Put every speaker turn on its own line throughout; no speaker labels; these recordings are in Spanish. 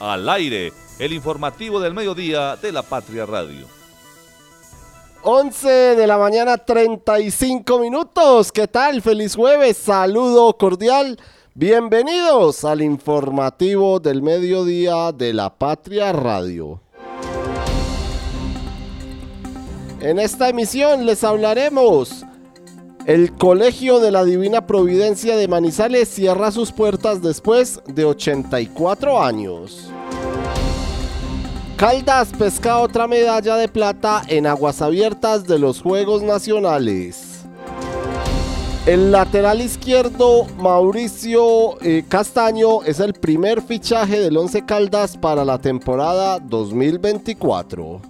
Al aire, el informativo del mediodía de la Patria Radio.
11 de la mañana 35 minutos. ¿Qué tal? Feliz jueves. Saludo cordial. Bienvenidos al informativo del mediodía de la Patria Radio. En esta emisión les hablaremos. El Colegio de la Divina Providencia de Manizales cierra sus puertas después de 84 años. Caldas pesca otra medalla de plata en aguas abiertas de los Juegos Nacionales. El lateral izquierdo Mauricio eh, Castaño es el primer fichaje del Once Caldas para la temporada 2024.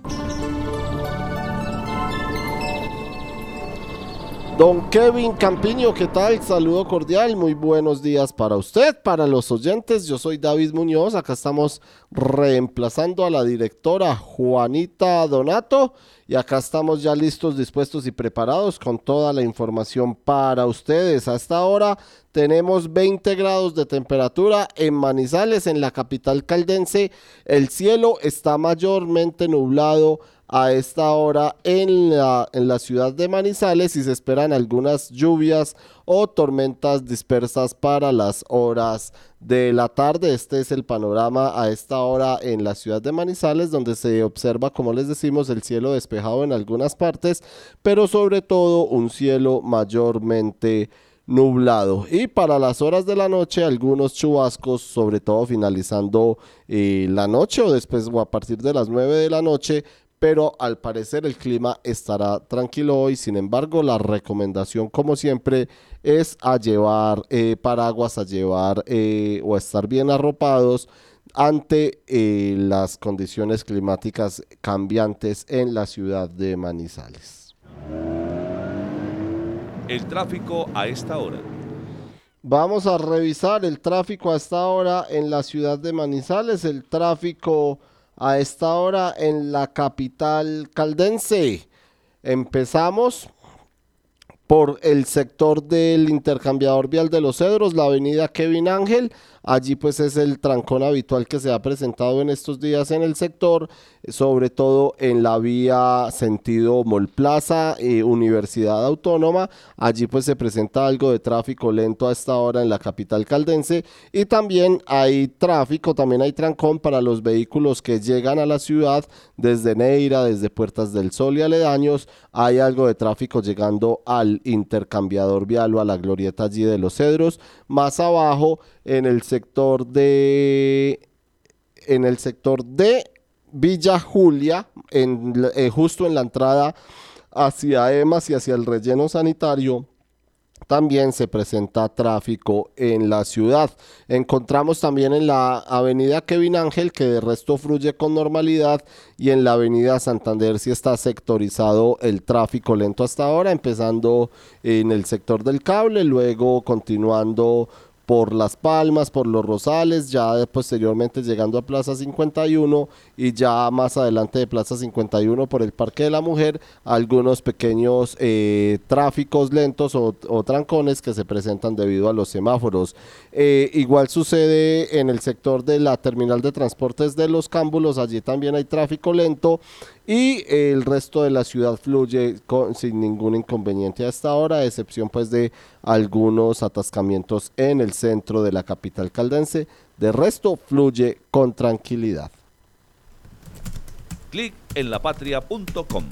Don Kevin Campiño, ¿qué tal? Saludo cordial, muy buenos días para usted, para los oyentes. Yo soy David Muñoz, acá estamos reemplazando a la directora Juanita Donato y acá estamos ya listos, dispuestos y preparados con toda la información para ustedes. A esta hora tenemos 20 grados de temperatura en Manizales, en la capital caldense. El cielo está mayormente nublado a esta hora en la, en la ciudad de Manizales y se esperan algunas lluvias o tormentas dispersas para las horas de la tarde. Este es el panorama a esta hora en la ciudad de Manizales, donde se observa, como les decimos, el cielo despejado en algunas partes, pero sobre todo un cielo mayormente nublado. Y para las horas de la noche, algunos chubascos, sobre todo finalizando eh, la noche o después o a partir de las 9 de la noche, pero al parecer el clima estará tranquilo hoy. Sin embargo, la recomendación, como siempre, es a llevar eh, paraguas, a llevar eh, o a estar bien arropados ante eh, las condiciones climáticas cambiantes en la ciudad de Manizales.
El tráfico a esta hora.
Vamos a revisar el tráfico a esta hora en la ciudad de Manizales. El tráfico a esta hora en la capital caldense. Empezamos por el sector del intercambiador vial de los Cedros, la avenida Kevin Ángel. Allí pues es el trancón habitual que se ha presentado en estos días en el sector, sobre todo en la vía sentido Mol Plaza, eh, Universidad Autónoma. Allí pues se presenta algo de tráfico lento a esta hora en la capital caldense y también hay tráfico, también hay trancón para los vehículos que llegan a la ciudad desde Neira, desde Puertas del Sol y aledaños. Hay algo de tráfico llegando al intercambiador vial o a la glorieta allí de los Cedros. Más abajo en el sector de en el sector de Villa Julia, en, eh, justo en la entrada hacia EMAS y hacia el relleno sanitario, también se presenta tráfico en la ciudad. Encontramos también en la avenida Kevin Ángel, que de resto fluye con normalidad, y en la avenida Santander sí está sectorizado el tráfico lento hasta ahora, empezando en el sector del cable, luego continuando por Las Palmas, por Los Rosales, ya posteriormente llegando a Plaza 51 y ya más adelante de Plaza 51 por el Parque de la Mujer, algunos pequeños eh, tráficos lentos o, trancones que se presentan debido a los semáforos. Eh, igual sucede en el sector de la terminal de transportes de los cámbulos, allí también hay tráfico lento y el resto de la ciudad fluye sin ningún inconveniente a esta hora, a excepción pues de algunos atascamientos en el centro de la capital caldense. De resto fluye con tranquilidad.
Clic en lapatria.com.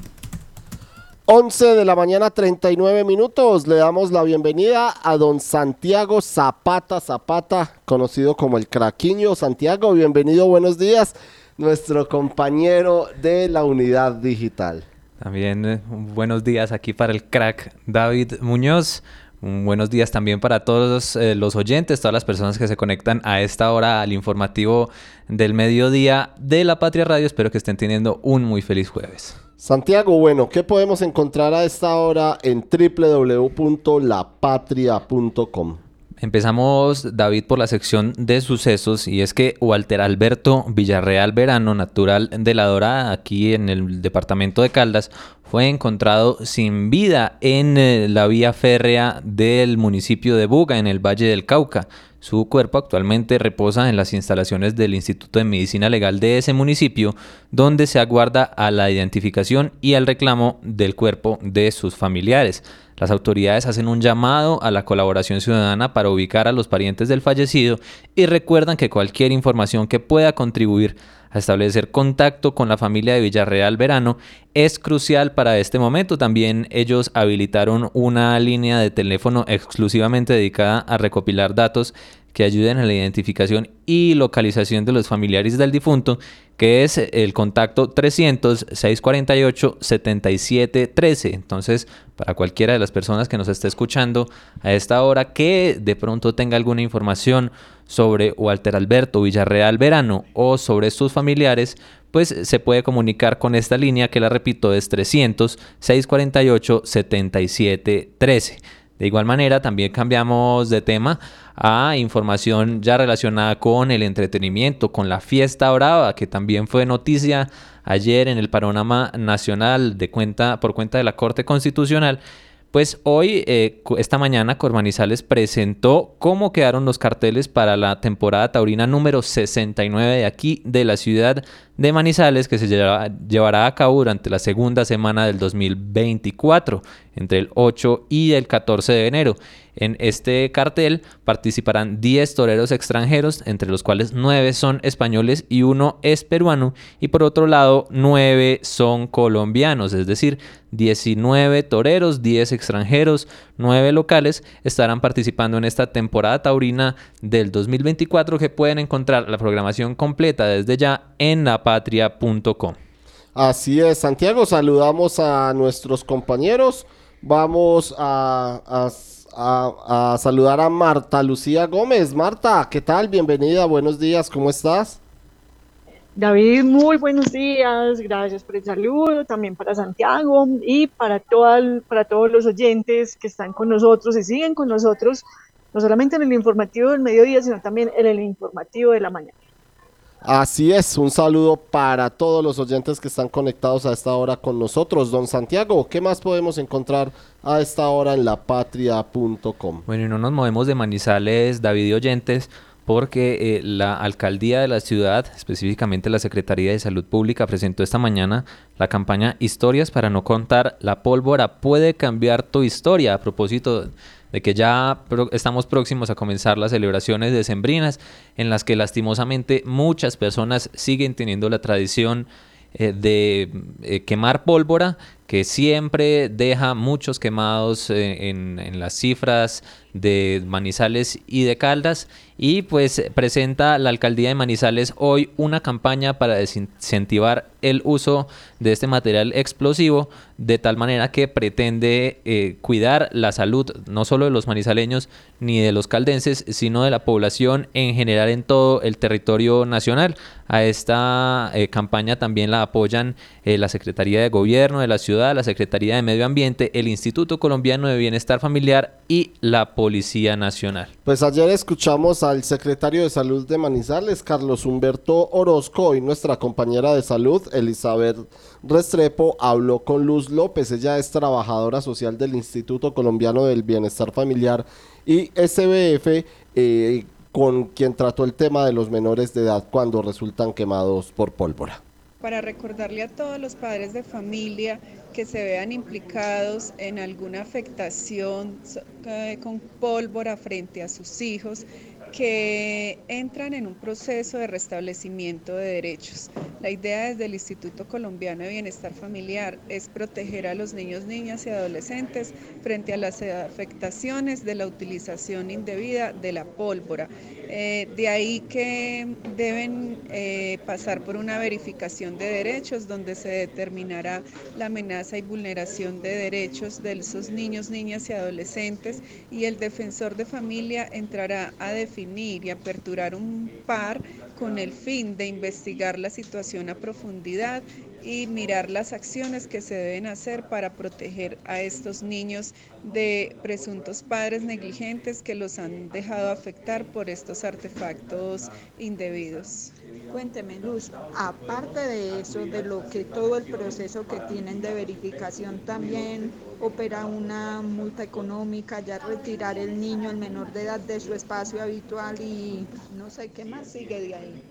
11 de la mañana 39 minutos. Le damos la bienvenida a don Santiago Zapata Zapata, conocido como el Craquiño. Santiago, bienvenido, buenos días nuestro compañero de la unidad digital.
También eh, buenos días aquí para el crack David Muñoz. buenos días también para todos eh, los oyentes, todas las personas que se conectan a esta hora al informativo del mediodía de la Patria Radio. Espero que estén teniendo un muy feliz jueves.
Santiago, bueno, ¿qué podemos encontrar a esta hora en www.lapatria.com?
Empezamos, David, por la sección de sucesos y es que Walter Alberto Villarreal Verano, natural de La Dorada, aquí en el departamento de Caldas, fue encontrado sin vida en eh, la vía férrea del municipio de Buga, en el Valle del Cauca. Su cuerpo actualmente reposa en las instalaciones del Instituto de Medicina Legal de ese municipio, donde se aguarda a la identificación y al reclamo del cuerpo de sus familiares. Las autoridades hacen un llamado a la colaboración ciudadana para ubicar a los parientes del fallecido y recuerdan que cualquier información que pueda contribuir a establecer contacto con la familia de Villarreal Verano es crucial para este momento. También ellos habilitaron una línea de teléfono exclusivamente dedicada a recopilar datos que ayuden a la identificación y localización de los familiares del difunto, que es el contacto 300-648-7713. Entonces, para cualquiera de las personas que nos esté escuchando a esta hora, que de pronto tenga alguna información sobre Walter Alberto Villarreal Verano o sobre sus familiares, pues se puede comunicar con esta línea que la repito es 300-648-7713. De igual manera, también cambiamos de tema a información ya relacionada con el entretenimiento, con la fiesta brava, que también fue noticia ayer en el panorama nacional de cuenta, por cuenta de la Corte Constitucional. Pues hoy, eh, esta mañana, Cormanizales presentó cómo quedaron los carteles para la temporada taurina número 69 de aquí de la ciudad de Manizales, que se llevará a cabo durante la segunda semana del 2024, entre el 8 y el 14 de enero. En este cartel participarán 10 toreros extranjeros, entre los cuales 9 son españoles y uno es peruano, y por otro lado 9 son colombianos, es decir, 19 toreros, 10 extranjeros, 9 locales estarán participando en esta temporada taurina del 2024 que pueden encontrar la programación completa desde ya en lapatria.com.
Así es, Santiago, saludamos a nuestros compañeros. Vamos a a, saludar a Marta Lucía Gómez. Marta, ¿qué tal? Bienvenida, buenos días, ¿cómo estás?
David, muy buenos días, gracias por el saludo, también para Santiago y para, para todos los oyentes que están con nosotros y siguen con nosotros, no solamente en el informativo del mediodía, sino también en el informativo de la mañana.
Así es, un saludo para todos los oyentes que están conectados a esta hora con nosotros. Don Santiago, ¿qué más podemos encontrar a esta hora en lapatria.com?
Bueno, y no nos movemos de Manizales, David oyentes, porque eh, la alcaldía de la ciudad, específicamente la Secretaría de Salud Pública, presentó esta mañana la campaña Historias para no contar la pólvora puede cambiar tu historia. A propósito de que ya estamos próximos a comenzar las celebraciones decembrinas en las que lastimosamente muchas personas siguen teniendo la tradición eh, de eh, quemar pólvora que siempre deja muchos quemados eh, en, en, las cifras de Manizales y de Caldas. Y pues presenta la alcaldía de Manizales hoy una campaña para desincentivar el uso de este material explosivo de tal manera que pretende eh, cuidar la salud no solo de los manizaleños ni de los caldenses sino de la población en general en todo el territorio nacional. A esta eh, campaña también la apoyan eh, la Secretaría de Gobierno de la ciudad la Secretaría de Medio Ambiente el Instituto Colombiano de Bienestar Familiar y la Nacional
pues ayer escuchamos al secretario de Salud de Manizales, Carlos Humberto Orozco, y nuestra compañera de salud, Elizabeth Restrepo, habló con Luz López. Ella es trabajadora social del Instituto Colombiano del Bienestar Familiar y SBF, eh, con quien trató el tema de los menores de edad cuando resultan quemados por pólvora.
Para recordarle a todos los padres de familia que se vean implicados en alguna afectación eh, con pólvora frente a sus hijos, que entran en un proceso de restablecimiento de derechos. La idea desde el Instituto Colombiano de Bienestar Familiar es proteger a los niños, niñas y adolescentes frente a las afectaciones de la utilización indebida de la pólvora. Eh, de ahí que deben eh, pasar por una verificación de derechos donde se determinará la amenaza y vulneración de derechos de esos niños, niñas y adolescentes y el defensor de familia entrará a definir y aperturar un par con el fin de investigar la situación a profundidad y mirar las acciones que se deben hacer para proteger a estos niños de presuntos padres negligentes que los han dejado afectar por estos artefactos indebidos.
Cuénteme, Luz, aparte de eso, de lo que todo el proceso que tienen de verificación, también opera una multa económica, ya retirar el niño, el menor de edad de su espacio habitual y no sé qué más sigue de ahí.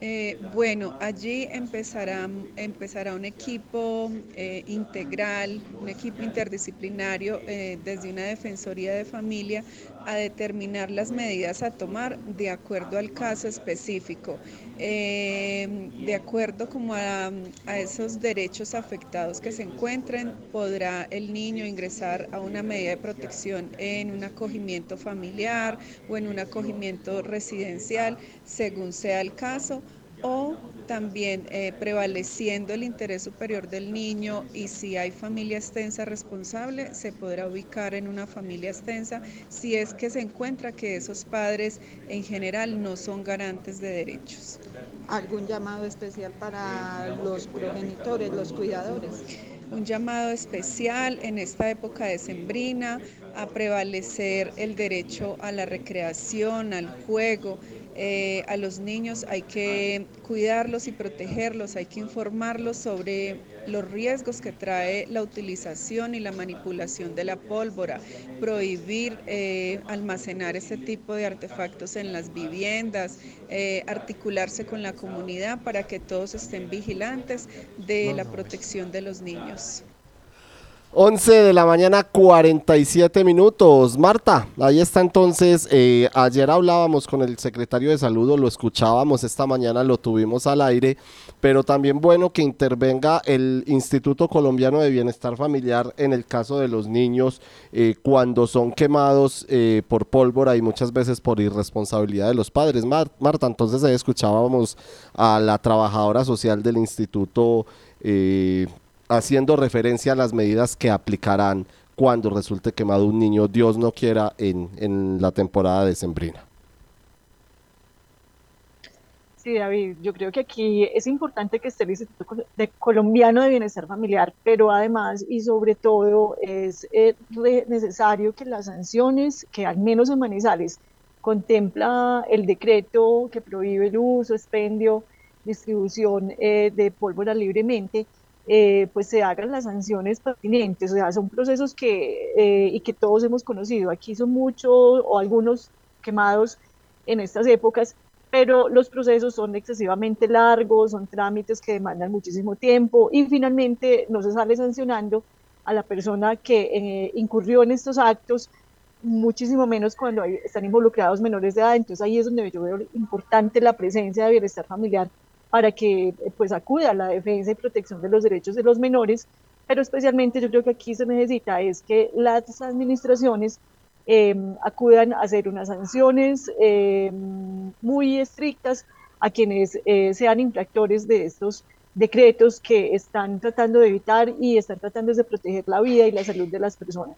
Eh, bueno, allí empezará, empezará un equipo eh, integral, un equipo interdisciplinario eh, desde una Defensoría de Familia a determinar las medidas a tomar de acuerdo al caso específico, de acuerdo como a, a esos derechos afectados que se encuentren, podrá el niño ingresar a una medida de protección en un acogimiento familiar o en un acogimiento residencial, según sea el caso o también eh, prevaleciendo el interés superior del niño y si hay familia extensa responsable, se podrá ubicar en una familia extensa si es que se encuentra que esos padres en general no son garantes de derechos.
¿Algún llamado especial para los progenitores, los cuidadores?
Un llamado especial en esta época de sembrina a prevalecer el derecho a la recreación, al juego, eh, a los niños hay que cuidarlos y protegerlos, hay que informarlos sobre los riesgos que trae la utilización y la manipulación de la pólvora, prohibir eh, almacenar este tipo de artefactos en las viviendas, eh, articularse con la comunidad para que todos estén vigilantes de la protección de los niños.
11 de la mañana 47 minutos. Marta, ahí está entonces. Eh, ayer hablábamos con el secretario de salud, lo escuchábamos esta mañana, lo tuvimos al aire, pero también bueno que intervenga el Instituto Colombiano de Bienestar Familiar en el caso de los niños eh, cuando son quemados eh, por pólvora y muchas veces por irresponsabilidad de los padres. Marta, entonces ahí escuchábamos a la trabajadora social del instituto haciendo referencia a las medidas que aplicarán cuando resulte quemado un niño, Dios no quiera, en, en la temporada de Sembrina.
Sí, David, yo creo que aquí es importante que esté el Instituto de Colombiano de Bienestar Familiar, pero además y sobre todo es eh, necesario que las sanciones que al menos en Manizales contempla el decreto que prohíbe el uso, expendio, distribución eh, de pólvora libremente, eh, pues se hagan las sanciones pertinentes. O sea, son procesos que, eh, y que todos hemos conocido. Aquí son muchos o algunos quemados en estas épocas, pero los procesos son excesivamente largos, son trámites que demandan muchísimo tiempo y finalmente no se sale sancionando a la persona que eh, incurrió en estos actos, muchísimo menos cuando están involucrados menores de edad. Entonces ahí es donde yo veo importante la presencia de bienestar familiar para que pues acuda a la defensa y protección de los derechos de los menores, pero especialmente yo creo que aquí se necesita es que las administraciones em, acudan a hacer unas sanciones em, muy estrictas a quienes eh, sean infractores de estos decretos que están tratando de evitar y están tratando de proteger la vida y la salud de las personas.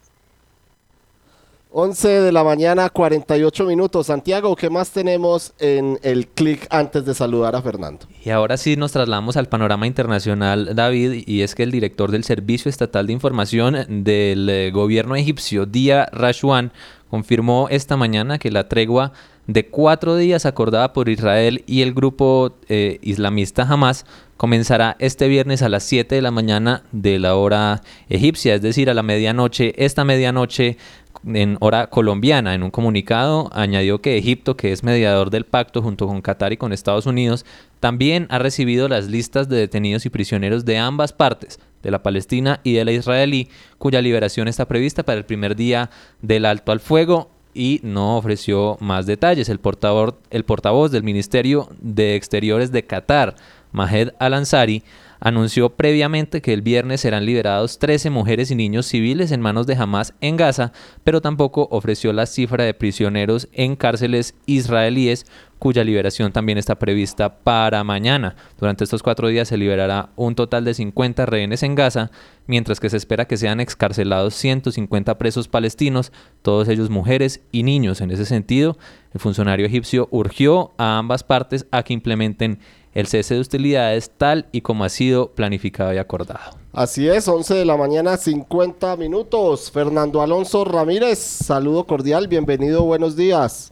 11 de la mañana, 48 minutos. Santiago, ¿qué más tenemos en el clic antes de saludar a Fernando?
Y ahora sí nos trasladamos al panorama internacional, David, y es que el director del Servicio Estatal de Información del eh, gobierno egipcio, Dia Rashwan, confirmó esta mañana que la tregua de cuatro días acordada por Israel y el grupo eh, islamista Hamas comenzará este viernes a las 7 de la mañana de la hora egipcia, es decir, a la medianoche. Esta medianoche en hora colombiana. En un comunicado añadió que Egipto, que es mediador del pacto junto con Qatar y con Estados Unidos, también ha recibido las listas de detenidos y prisioneros de ambas partes, de la Palestina y de la israelí, cuya liberación está prevista para el primer día del alto al fuego y no ofreció más detalles. El portavoz, el portavoz del Ministerio de Exteriores de Qatar, Mahed Al-Ansari, anunció previamente que el viernes serán liberados 13 mujeres y niños civiles en manos de Hamas en Gaza, pero tampoco ofreció la cifra de prisioneros en cárceles israelíes cuya liberación también está prevista para mañana. Durante estos cuatro días se liberará un total de 50 rehenes en Gaza, mientras que se espera que sean excarcelados 150 presos palestinos, todos ellos mujeres y niños. En ese sentido, el funcionario egipcio urgió a ambas partes a que implementen el cese de hostilidades tal y como ha sido planificado y acordado.
Así es, 11 de la mañana, 50 minutos. Fernando Alonso Ramírez, saludo cordial, bienvenido, buenos días.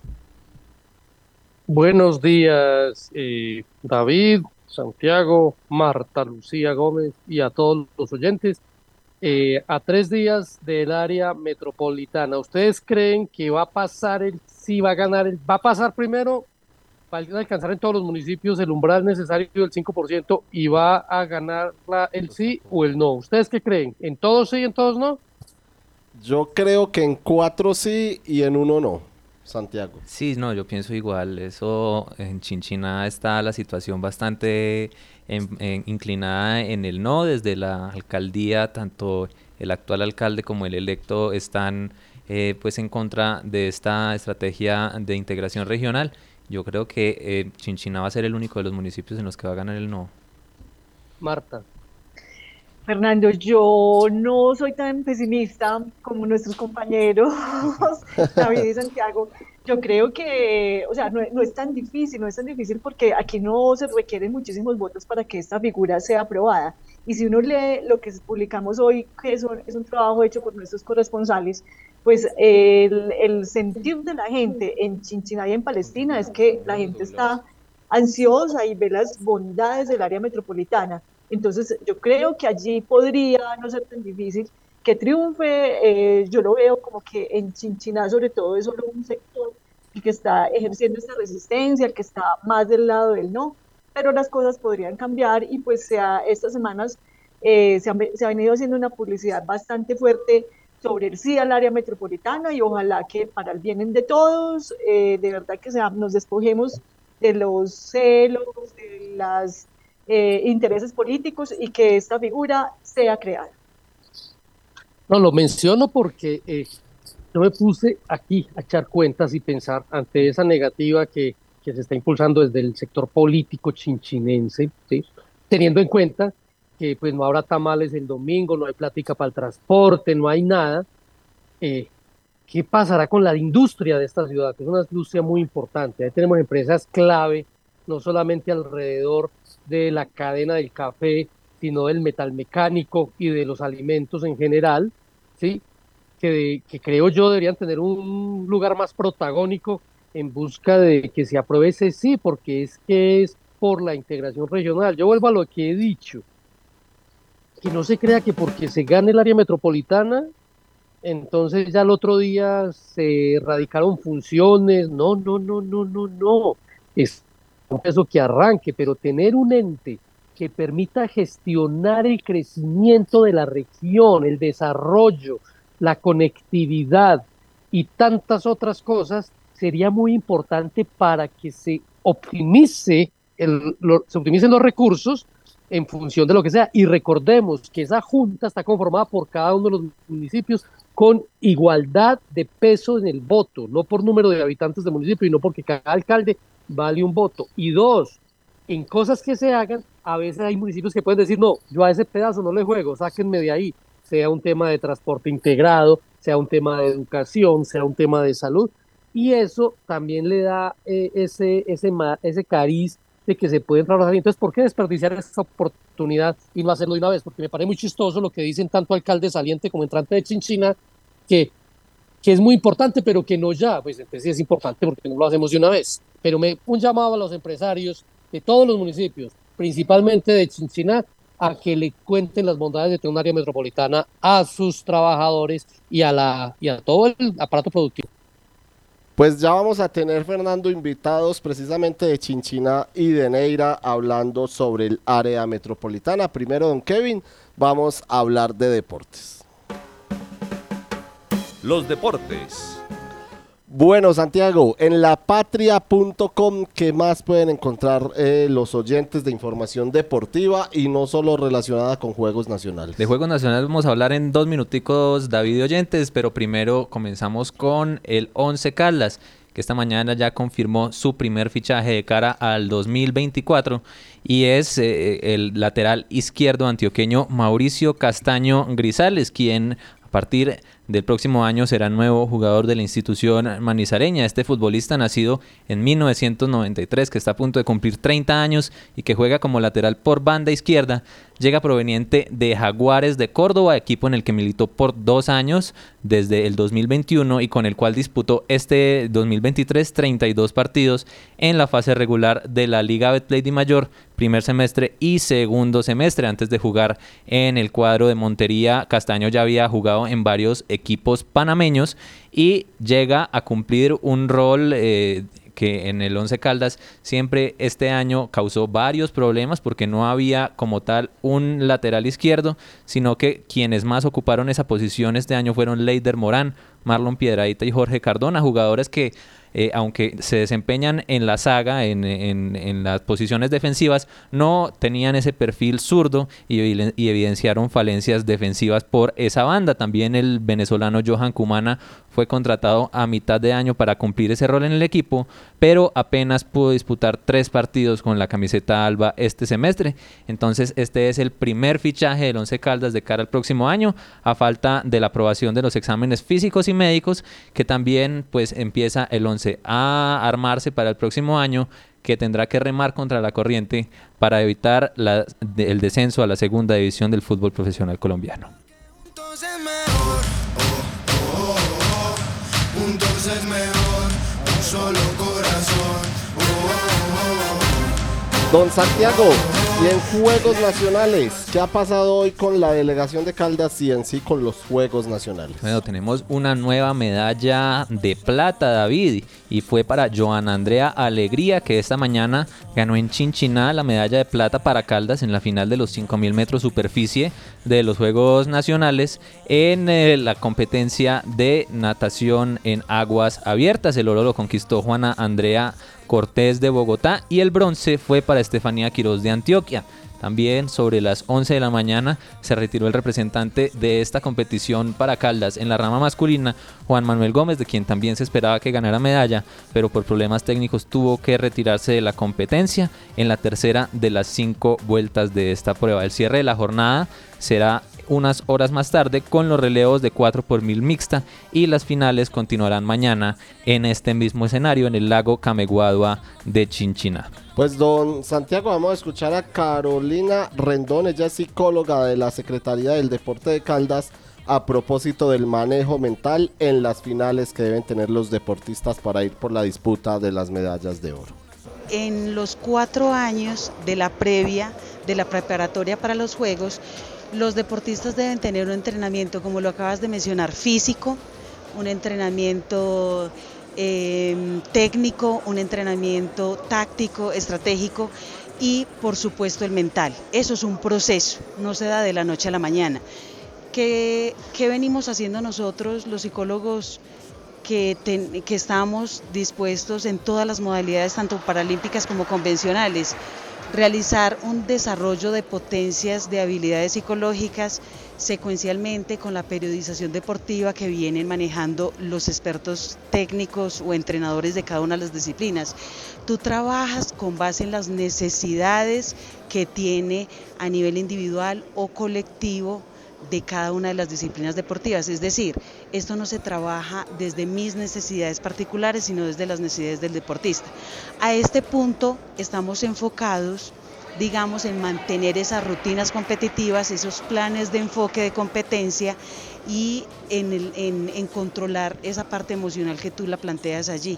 Buenos días, eh, David, Santiago, Marta, Lucía Gómez y a todos los oyentes. Eh, a tres días del área metropolitana, ¿ustedes creen que va a pasar el, si va a ganar, el, va a pasar primero, va a alcanzar en todos los municipios el umbral necesario del 5% y va a ganar la, el sí o el no? ¿Ustedes qué creen? ¿En todos sí y en todos no?
Yo creo que en cuatro sí y en uno no. Santiago.
Sí, no, yo pienso igual. Eso en Chinchina está la situación bastante inclinada en el no. Desde la alcaldía, tanto el actual alcalde como el electo están eh, pues en contra de esta estrategia de integración regional. Yo creo que eh, Chinchina va a ser el único de los municipios en los que va a ganar el no.
Marta.
Fernando, yo no soy tan pesimista como nuestros compañeros David y Santiago. Yo creo que, o sea, no, es tan difícil, no es tan difícil porque aquí no se requieren muchísimos votos para que esta figura sea aprobada. Y si uno lee lo que publicamos hoy, que es un, es un trabajo hecho por nuestros corresponsales, pues el, el sentir de la gente en Chinchiná y en Palestina es que la gente está ansiosa y ve las bondades del área metropolitana entonces, yo creo que allí podría no ser tan difícil que triunfe. Eh, yo lo veo como que en Chinchiná, sobre todo, es solo un sector el que está ejerciendo esta resistencia, el que está más del lado del no, pero las cosas podrían cambiar y pues sea, estas semanas eh, se, ha venido haciendo una publicidad bastante fuerte sobre el sí al área metropolitana y ojalá que para el bien de todos, eh, de verdad que sea, nos despojemos de los celos, de las eh, intereses políticos y que esta figura sea creada.
No, lo menciono porque eh, yo me puse aquí a echar cuentas y pensar ante esa negativa que, que se está impulsando desde el sector político chinchinense, teniendo en cuenta que pues no habrá tamales el domingo, no hay plática para el transporte, no hay nada. Eh, ¿Qué pasará con la industria de esta ciudad? Que es una industria muy importante. Ahí tenemos empresas clave, no solamente alrededor de la cadena del café, sino del metal mecánico y de los alimentos en general, ¿sí? Que, que creo yo deberían tener un lugar más protagónico en busca de que se apruebe ese sí, porque es que es por la integración regional. Yo vuelvo a lo que he dicho, que no se crea que porque se gane el área metropolitana, entonces ya el otro día se radicaron funciones, no, no, no, no, no, no. Es eso que arranque, pero tener un ente que permita gestionar el crecimiento de la región, el desarrollo, la conectividad y tantas otras cosas, sería muy importante para que se optimice el, se optimicen los recursos en función de lo que sea. Y recordemos que esa junta está conformada por cada uno de los municipios con igualdad de peso en el voto, no por número de habitantes del municipio no porque cada alcalde vale un voto. Y dos, en cosas que se hagan, a veces hay municipios que pueden decir, no, yo a ese pedazo no le juego, sáquenme de ahí, sea un tema de transporte integrado, sea un tema de educación, sea un tema de salud. Y eso también le da eh, ese, ese, ese cariz de que se pueden trabajar. Entonces, ¿por qué desperdiciar esa oportunidad y no hacerlo de una vez? Porque me parece muy chistoso lo que dicen tanto alcalde saliente como entrante de Chinchina, que que es muy importante, pero que no ya, pues entonces es importante porque no lo hacemos de una vez. Pero me, un llamado a los empresarios de todos los municipios, principalmente de Chinchiná, a que le cuenten las bondades de tener un área metropolitana a sus trabajadores y a, la, y a todo el aparato productivo.
Pues ya vamos a tener, Fernando, invitados precisamente de Chinchina y de Neira hablando sobre el área metropolitana. Primero, don Kevin, vamos a hablar de deportes
los deportes.
Bueno, Santiago, en lapatria.com, ¿qué más pueden encontrar eh, los oyentes de información deportiva y no solo relacionada con Juegos Nacionales?
De Juegos Nacionales vamos a hablar en dos minuticos, David oyentes, pero primero comenzamos con el 11 Caldas, que esta mañana ya confirmó su primer fichaje de cara al 2024 y es eh, el lateral izquierdo antioqueño Mauricio Castaño Grisales, quien a partir del próximo año será nuevo jugador de la institución manizareña. Este futbolista nacido en 1993, que está a punto de cumplir 30 años y que juega como lateral por banda izquierda, llega proveniente de Jaguares de Córdoba, equipo en el que militó por dos años desde el 2021 y con el cual disputó este 2023 32 partidos en la fase regular de la Liga Betplay de Mayor, primer semestre y segundo semestre. Antes de jugar en el cuadro de Montería, Castaño ya había jugado en varios panameños y llega a cumplir un rol eh, que en el Once Caldas siempre este año causó varios problemas porque no había como tal un lateral izquierdo, sino que quienes más ocuparon esa posición este año fueron Leider Morán, Marlon Piedradita y Jorge Cardona, jugadores que eh, aunque se desempeñan en la saga, en, las posiciones defensivas, no tenían ese perfil zurdo y, y, evidenciaron falencias defensivas por esa banda. También el venezolano Johan Cumana fue contratado a mitad de año para cumplir ese rol en el equipo, pero apenas pudo disputar tres partidos con la camiseta alba este semestre. Entonces este es el primer fichaje del Once Caldas de cara al próximo año, a falta de la aprobación de los exámenes físicos y médicos, que también pues empieza el Once a armarse para el próximo año que tendrá que remar contra la corriente para evitar el descenso a la segunda división del fútbol profesional colombiano.
Don Santiago, y en Juegos Nacionales, ¿qué ha pasado hoy con la delegación de Caldas y en sí con los Juegos Nacionales?
Bueno, tenemos una nueva medalla de plata, David, y fue para Joana Andrea Alegría, que esta mañana ganó en Chinchiná la medalla de plata para Caldas en la final de los 5000 metros superficie de los Juegos Nacionales en eh, la competencia de natación en aguas abiertas. El oro lo conquistó Juana Andrea Cortés de Bogotá y el bronce fue para Estefanía Quiroz de Antioquia. También sobre las 11 de la mañana se retiró el representante de esta competición para Caldas en la rama masculina, Juan Manuel Gómez, de quien también se esperaba que ganara medalla, pero por problemas técnicos tuvo que retirarse de la competencia en la tercera de las cinco vueltas de esta prueba. El cierre de la jornada será unas horas más tarde con los relevos de 4 por 1000 mixta y las finales continuarán mañana en este mismo escenario en el lago Cameguadua de Chinchina.
Pues don Santiago, vamos a escuchar a Carolina Rendón, ella es psicóloga de la Secretaría del Deporte de Caldas a propósito del manejo mental en las finales que deben tener los deportistas para ir por la disputa de las medallas de oro.
En los cuatro años de la previa, de la preparatoria para los Juegos, los deportistas deben tener un entrenamiento, como lo acabas de mencionar, físico, un entrenamiento em, técnico, un entrenamiento táctico, estratégico y por supuesto el mental. Eso es un proceso, no se da de la noche a la mañana. ¿Qué, venimos haciendo nosotros, los psicólogos? Que, que, estamos dispuestos en todas las modalidades, tanto paralímpicas como convencionales, realizar un desarrollo de potencias de habilidades psicológicas secuencialmente con la periodización deportiva que vienen manejando los expertos técnicos o entrenadores de cada una de las disciplinas. Tú trabajas con base en las necesidades que tiene a nivel individual o colectivo de cada una de las disciplinas deportivas. Es decir, esto no se trabaja desde mis necesidades particulares, sino desde las necesidades del deportista. A este punto estamos enfocados digamos, en mantener esas rutinas competitivas, esos planes de enfoque de competencia y en, en controlar esa parte emocional que tú la planteas allí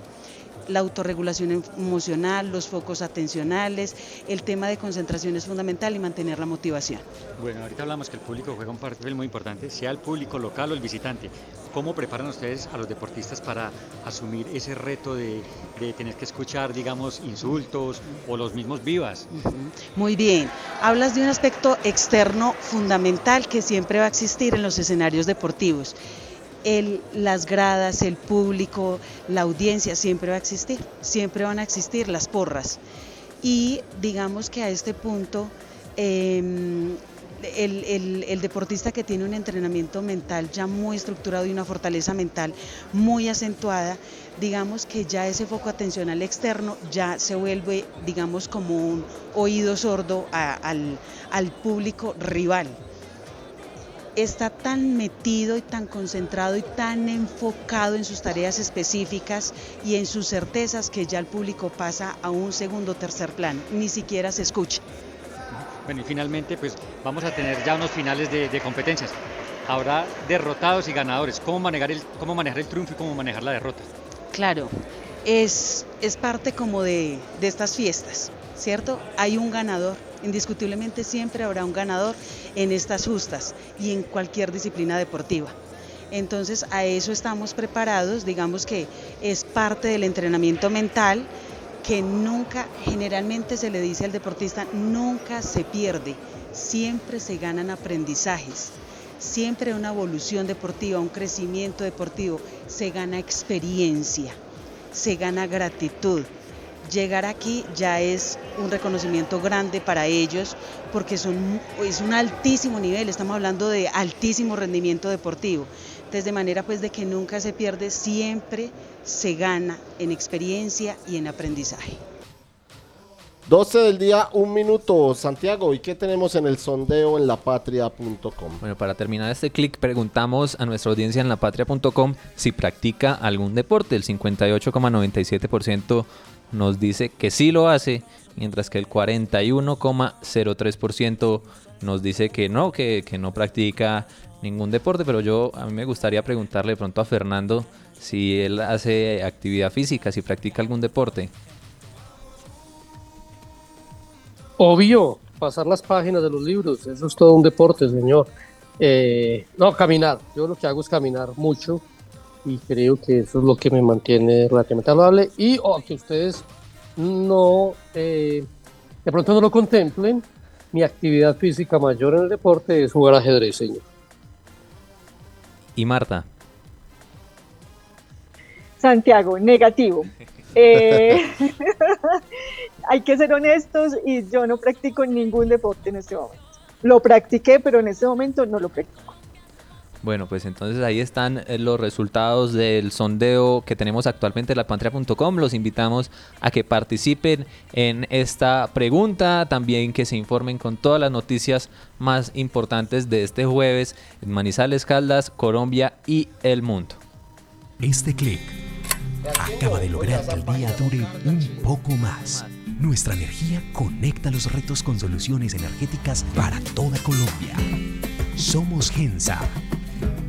la autorregulación em, emocional, los focos atencionales, el tema de concentración es fundamental y mantener la motivación.
Bueno, ahorita hablamos que el público juega un papel muy importante, sea el público local o el visitante. ¿Cómo preparan ustedes a los deportistas para asumir ese reto de, de tener que escuchar, digamos, insultos o los mismos vivas?
Muy bien, hablas de un aspecto externo fundamental que siempre va a existir en los escenarios deportivos las gradas, el público, la audiencia siempre va a existir, siempre van a existir las porras. Y digamos que a este punto em, el, deportista que tiene un entrenamiento mental ya muy estructurado y una fortaleza mental muy acentuada, digamos que ya ese foco atencional externo ya se vuelve, digamos, como un oído sordo al, al público rival está tan metido y tan concentrado y tan enfocado en sus tareas específicas y en sus certezas que ya el público pasa a un segundo o tercer plano, ni siquiera se escucha.
Bueno, y finalmente pues vamos a tener ya unos finales de, de competencias. Habrá derrotados y ganadores. ¿Cómo manejar, el, ¿Cómo manejar el triunfo y cómo manejar la derrota?
Claro, es, es parte como de, de estas fiestas, ¿cierto? Hay un ganador, indiscutiblemente siempre habrá un ganador en estas justas y en cualquier disciplina deportiva. Entonces a eso estamos preparados, digamos que es parte del entrenamiento mental que nunca, generalmente se le dice al deportista, nunca se pierde, siempre se ganan aprendizajes, siempre una evolución deportiva, un crecimiento deportivo, se gana experiencia, se gana gratitud, llegar aquí ya es un reconocimiento grande para ellos porque son, es un altísimo nivel, estamos hablando de altísimo rendimiento deportivo. Entonces, de manera pues de que nunca se pierde, siempre se gana en experiencia y en aprendizaje.
12 del día, un minuto. Santiago, ¿y qué tenemos en el sondeo en lapatria.com?
Bueno, para terminar este clic, preguntamos a nuestra audiencia en lapatria.com si practica algún deporte. El 58,97% nos dice que sí lo hace, mientras que el 41,03% nos dice que no, que, que, no practica ningún deporte, pero yo a mí me gustaría preguntarle pronto a Fernando si él hace actividad física, si practica algún deporte.
Obvio, pasar las páginas de los libros, eso es todo un deporte, señor. Eh, no, caminar, yo lo que hago es caminar mucho y creo que eso es lo que me mantiene relativamente saludable y oh, que ustedes no, eh, de pronto no lo contemplen, mi actividad física mayor en el deporte es jugar ajedrez, señor.
¿Y Marta?
Santiago, negativo. Eh, hay que ser honestos y yo no practico ningún deporte en este momento. Lo practiqué, pero en este momento no lo practico.
Bueno, pues entonces ahí están eh, los resultados del sondeo que tenemos actualmente en lapantria.com. Los invitamos a que participen en esta pregunta, también que se informen con todas las noticias más importantes de este jueves en Manizales, Caldas, Colombia y el mundo.
Este clic acaba de lograr que el día dure un poco más. Nuestra energía conecta los retos con soluciones energéticas para toda Colombia. Somos Gensa.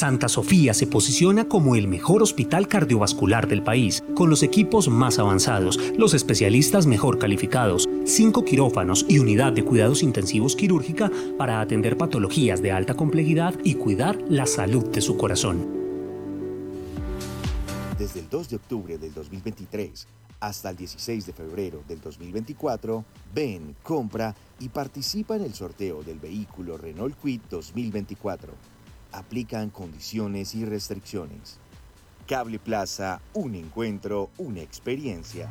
Santa Sofía se posiciona como el mejor hospital cardiovascular del país, con los equipos más avanzados, los especialistas mejor calificados, cinco quirófanos y unidad de cuidados intensivos quirúrgica para atender patologías de alta complejidad y cuidar la salud de su corazón.
Desde el 2 de octubre del 2023 hasta el 16 de febrero del 2024, ven, compra y participa en el sorteo del vehículo Renault Kwid 2024 aplican condiciones y restricciones. Cable Plaza, un encuentro, una experiencia.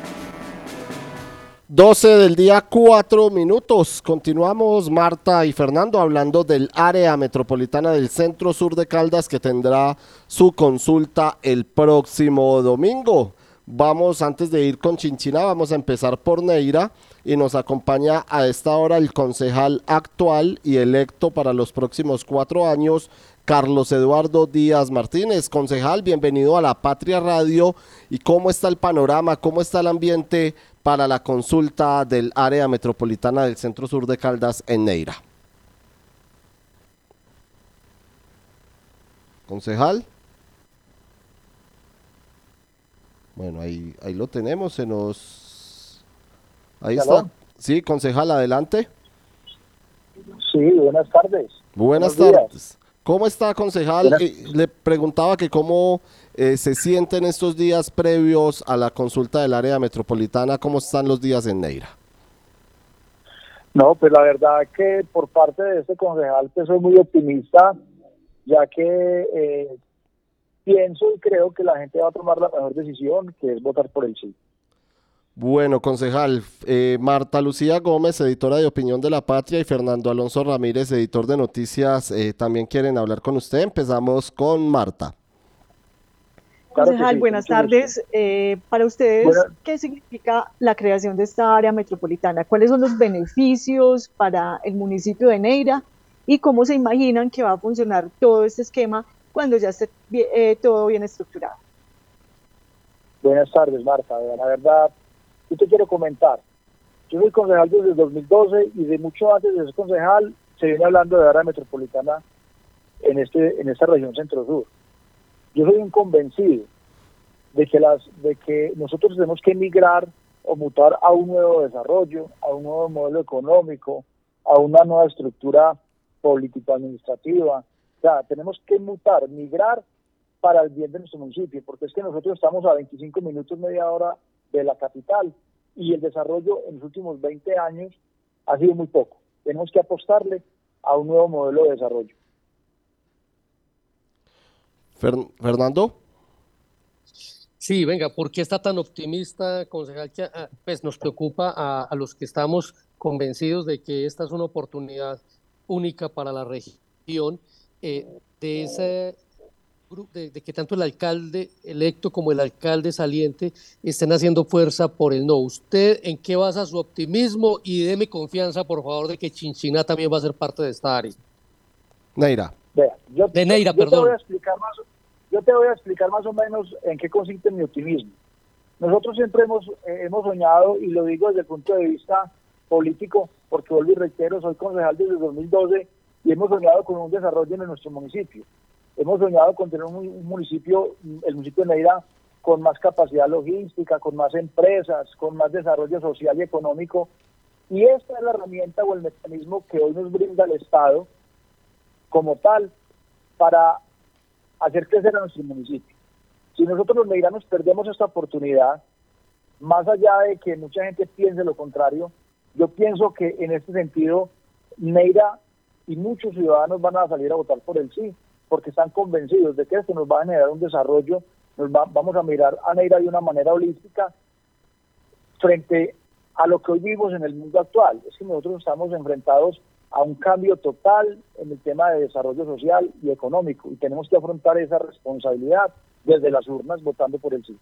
12 del día, 4 minutos. Continuamos, Marta y Fernando, hablando del área metropolitana del centro sur de Caldas que tendrá su consulta el próximo domingo. Vamos, antes de ir con Chinchina, vamos a empezar por Neira y nos acompaña a esta hora el concejal actual y electo para los próximos cuatro años, Carlos Eduardo Díaz Martínez. Concejal, bienvenido a la Patria Radio. ¿Y cómo está el panorama? ¿Cómo está el ambiente para la consulta del área metropolitana del Centro Sur de Caldas en Neira? Concejal. Bueno, ahí, ahí lo tenemos, se nos... Ahí está. Sí, concejal, adelante.
Sí, buenas tardes.
Buenas, tardes. ¿Cómo está, concejal? Eh, le preguntaba que cómo eh, se sienten estos días previos a la consulta del área metropolitana, cómo están los días en Neira.
No, pues la verdad que por parte de este concejal que pues soy muy optimista, ya que eh, pienso y creo que la gente va a tomar la mejor decisión, que es votar por el sí.
Bueno, concejal, eh, Marta Lucía Gómez, editora de Opinión de la Patria, y Fernando Alonso Ramírez, editor de Noticias, eh, también quieren hablar con usted. Empezamos con Marta.
Concejal, buenas tardes. Eh, para ustedes, ¿qué significa la creación de esta área metropolitana? ¿Cuáles son los beneficios para el municipio de Neira? ¿Y cómo se imaginan que va a funcionar todo este esquema cuando ya esté todo bien estructurado?
Buenas tardes, Marta. La verdad, yo te quiero comentar. Yo soy concejal desde el 2012 y de mucho antes de ser concejal se viene hablando de área metropolitana en, este, en esta región centro-sur. Yo soy un convencido de que, las, de que nosotros tenemos que emigrar o mutar a un nuevo desarrollo, a un nuevo modelo económico, a una nueva estructura político-administrativa. O sea, tenemos que mutar, migrar para el bien de nuestro municipio, porque es que nosotros estamos a 25 minutos, media hora de la capital y el desarrollo en los últimos 20 años ha sido muy poco. Tenemos que apostarle a un nuevo modelo de desarrollo.
Fernando.
Sí, venga, ¿por qué está tan optimista, concejal? Que, ah, pues nos preocupa a, los que estamos convencidos de que esta es una oportunidad única para la región eh, de ese de, que tanto el alcalde electo como el alcalde saliente estén haciendo fuerza por el no. ¿Usted en qué basa su optimismo? Y déme confianza, por favor, de que Chinchina también va a ser parte de esta área.
Neira.
yo,
de Neira,
yo
perdón.
Te voy a explicar más, yo te voy a explicar más o menos en qué consiste mi optimismo. Nosotros siempre hemos, eh, hemos soñado, y lo digo desde el punto de vista político, porque vuelvo y reitero, soy concejal desde 2012 y hemos soñado con un desarrollo en nuestro municipio. Hemos soñado con tener un, municipio, el municipio de Neira, con más capacidad logística, con más empresas, con más desarrollo social y económico. Y esta es la herramienta o el mecanismo que hoy nos brinda el Estado como tal para hacer crecer a nuestro municipio. Si nosotros los neiranos perdemos esta oportunidad, más allá de que mucha gente piense lo contrario, yo pienso que en este sentido Neira y muchos ciudadanos van a salir a votar por el sí porque están convencidos de que esto nos va a generar un desarrollo, nos vamos a mirar a Neira de una manera holística frente a lo que hoy vivimos en el mundo actual. Es que nosotros estamos enfrentados a un cambio total en el tema de desarrollo social y económico y tenemos que afrontar esa responsabilidad desde las urnas votando por el sí.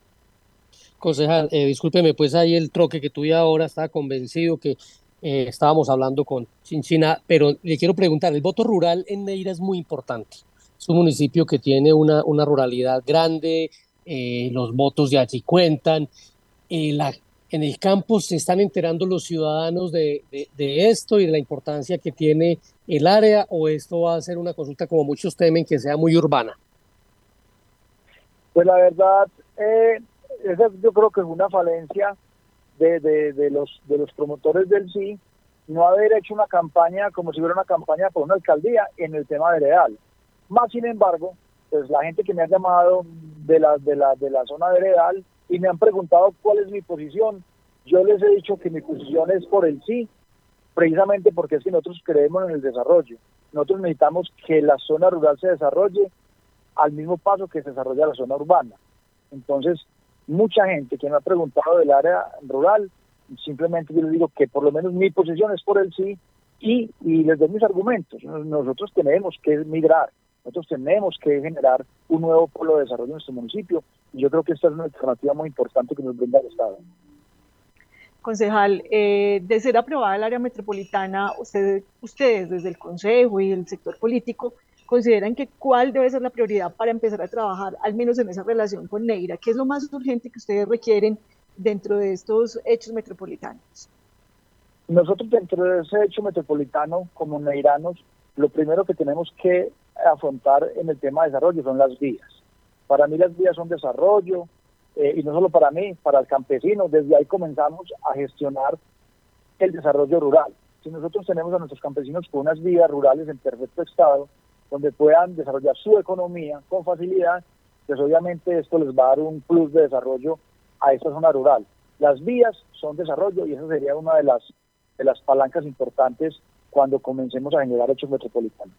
Concejal, eh, discúlpeme, pues ahí el troque que tuve ahora estaba convencido que eh, estábamos hablando con Chinchina, pero le quiero preguntar, el voto rural en Neira es muy importante. Es un municipio que tiene una, una ruralidad grande, eh, los votos ya allí cuentan. Eh, la, en el campo se están enterando los ciudadanos de, esto y de la importancia que tiene el área o esto va a ser una consulta como muchos temen que sea muy urbana?
Pues la verdad, eh, esa yo creo que es una falencia de, de, los, de los promotores del sí, no haber hecho una campaña como si hubiera una campaña por una alcaldía en el tema de Real. Más sin embargo, pues la gente que me ha llamado de la, de la, de la zona veredal y me han preguntado cuál es mi posición, yo les he dicho que mi posición es por el sí, precisamente porque es que nosotros creemos en el desarrollo. Nosotros necesitamos que la zona rural se desarrolle al mismo paso que se desarrolla la zona urbana. Entonces, mucha gente que me ha preguntado del área rural, simplemente yo les digo que por lo menos mi posición es por el sí y, y les doy mis argumentos. Nosotros tenemos que migrar, nosotros tenemos que generar un nuevo polo de desarrollo en nuestro municipio y yo creo que esta es una alternativa muy importante que nos brinda el Estado.
Concejal, eh, de ser aprobada el área metropolitana, ustedes desde el Consejo y el sector político, consideran que cuál debe ser la prioridad para empezar a trabajar, al menos en esa relación con Neira? ¿Qué es lo más urgente que ustedes requieren dentro de estos hechos metropolitanos?
Nosotros dentro de ese hecho metropolitano, como neiranos, lo primero que tenemos que afrontar en el tema de desarrollo son las vías. Para mí las vías son desarrollo, eh, y no solo para mí, para el campesino. Desde ahí comenzamos a gestionar el desarrollo rural. Si nosotros tenemos a nuestros campesinos con unas vías rurales en perfecto estado, donde puedan desarrollar su economía con facilidad, pues obviamente esto les va a dar un plus de desarrollo a esta zona rural. Las vías son desarrollo y esa sería una de las, de las palancas importantes cuando comencemos a generar hechos metropolitanos.